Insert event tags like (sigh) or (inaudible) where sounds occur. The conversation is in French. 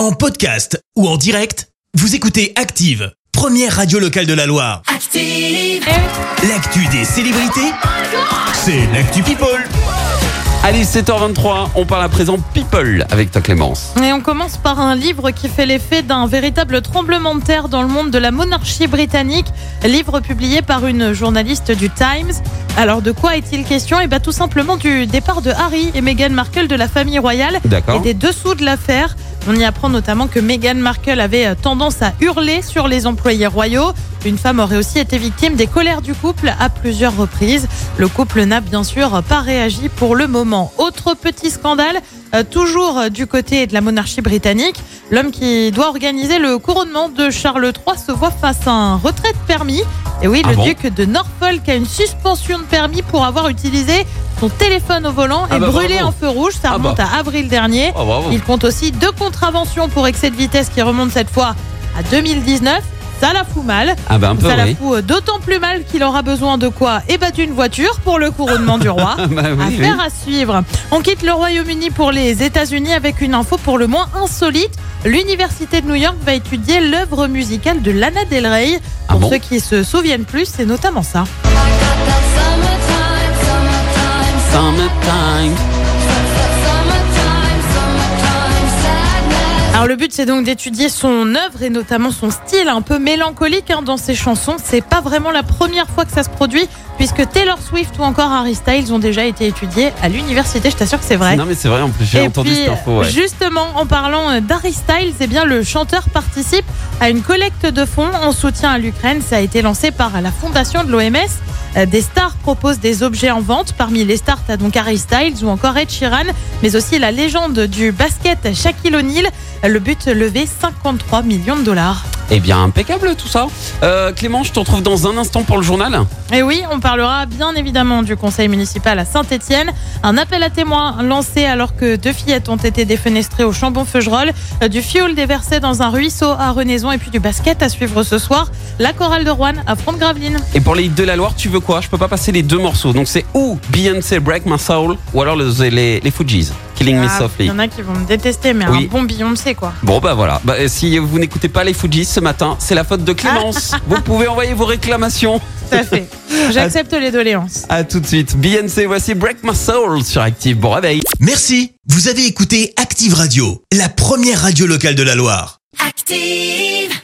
En podcast ou en direct, vous écoutez Active, première radio locale de la Loire. Active. L'actu des célébrités, c'est l'actu People. Allez, 7h23, on parle à présent People avec ta Clémence. Et on commence par un livre qui fait l'effet d'un véritable tremblement de terre dans le monde de la monarchie britannique. Livre publié par une journaliste du Times. Alors de quoi est-il question? Et bien tout simplement du départ de Harry et Meghan Markle de la famille royale et des dessous de l'affaire. On y apprend notamment que Meghan Markle avait euh, tendance à hurler sur les employés royaux. Une femme aurait aussi été victime des colères du couple à plusieurs reprises. Le couple n'a bien sûr pas réagi pour le moment. Autre petit scandale, euh, toujours du côté de la monarchie britannique. L'homme qui doit organiser le couronnement de Charles III se voit face à un retrait de permis. Et oui, Ah le bon duc de Norfolk a une suspension de permis pour avoir utilisé son téléphone au volant Ah et bah brûlé bravo. un feu rouge. Ça Ah remonte bah. à avril dernier. Oh. Il compte aussi deux contraventions pour excès de vitesse qui remontent cette fois à 2019. Ça la fout mal. Ah bah un peu Ça la oui. fout euh, d'autant plus mal qu'il aura besoin de quoi Eh ben d'une voiture pour le couronnement du roi. (laughs) Bah oui, oui. Affaire à suivre. On quitte le Royaume-Uni pour les États-Unis avec une info pour le moins insolite. L'Université de New York va étudier l'œuvre musicale de Lana Del Rey. Ah Pour bon ceux qui se souviennent plus, c'est notamment ça. Summertime. Alors le but c'est donc d'étudier son œuvre et notamment son style un peu mélancolique hein, dans ses chansons. C'est pas vraiment la première fois que ça se produit puisque Taylor Swift ou encore Harry Styles ont déjà été étudiés à l'université. Je t'assure que c'est vrai. Non mais c'est vrai en plus j'ai entendu puis, cette info. Ouais. justement, en parlant euh, d'Harry Styles, eh bien, le chanteur participe à une collecte de fonds en soutien à l'Ukraine. Ça a été lancé par la fondation de l'OMS. Euh, Des stars proposent des objets en vente. Parmi les stars, t'as donc Harry Styles ou encore Ed Sheeran, mais aussi la légende du basket Shaquille O'Neal. Le but, lever 53 millions de dollars. Eh bien impeccable tout ça. Euh, Clément, je te retrouve dans un instant pour le journal. Et oui, on parlera bien évidemment du conseil municipal à Saint-Etienne. Un appel à témoins lancé alors que deux fillettes ont été défenestrées au Chambon-Feugerolles, euh, du fioul déversé dans un ruisseau à Renaison et puis du basket à suivre ce soir. La chorale de Rouen affronte Gravelines. Et pour les hits de la Loire, tu veux quoi? Je peux pas passer les deux morceaux. Donc c'est ou Beyoncé Break My Soul ou alors les, les, les Fujis Killing Me Ah, Il Softly. y en a qui vont me détester, mais Oui. un bon Beyoncé quoi. Bon bah voilà, bah, si vous n'écoutez pas les Fujis ce matin, c'est la faute de Clémence. vous pouvez envoyer vos réclamations. Tout à fait. J'accepte les doléances. À tout de suite. Beyoncé, voici Break My Soul sur Active. Bon réveil. Merci, vous avez écouté Active Radio, la première radio locale de la Loire. Active.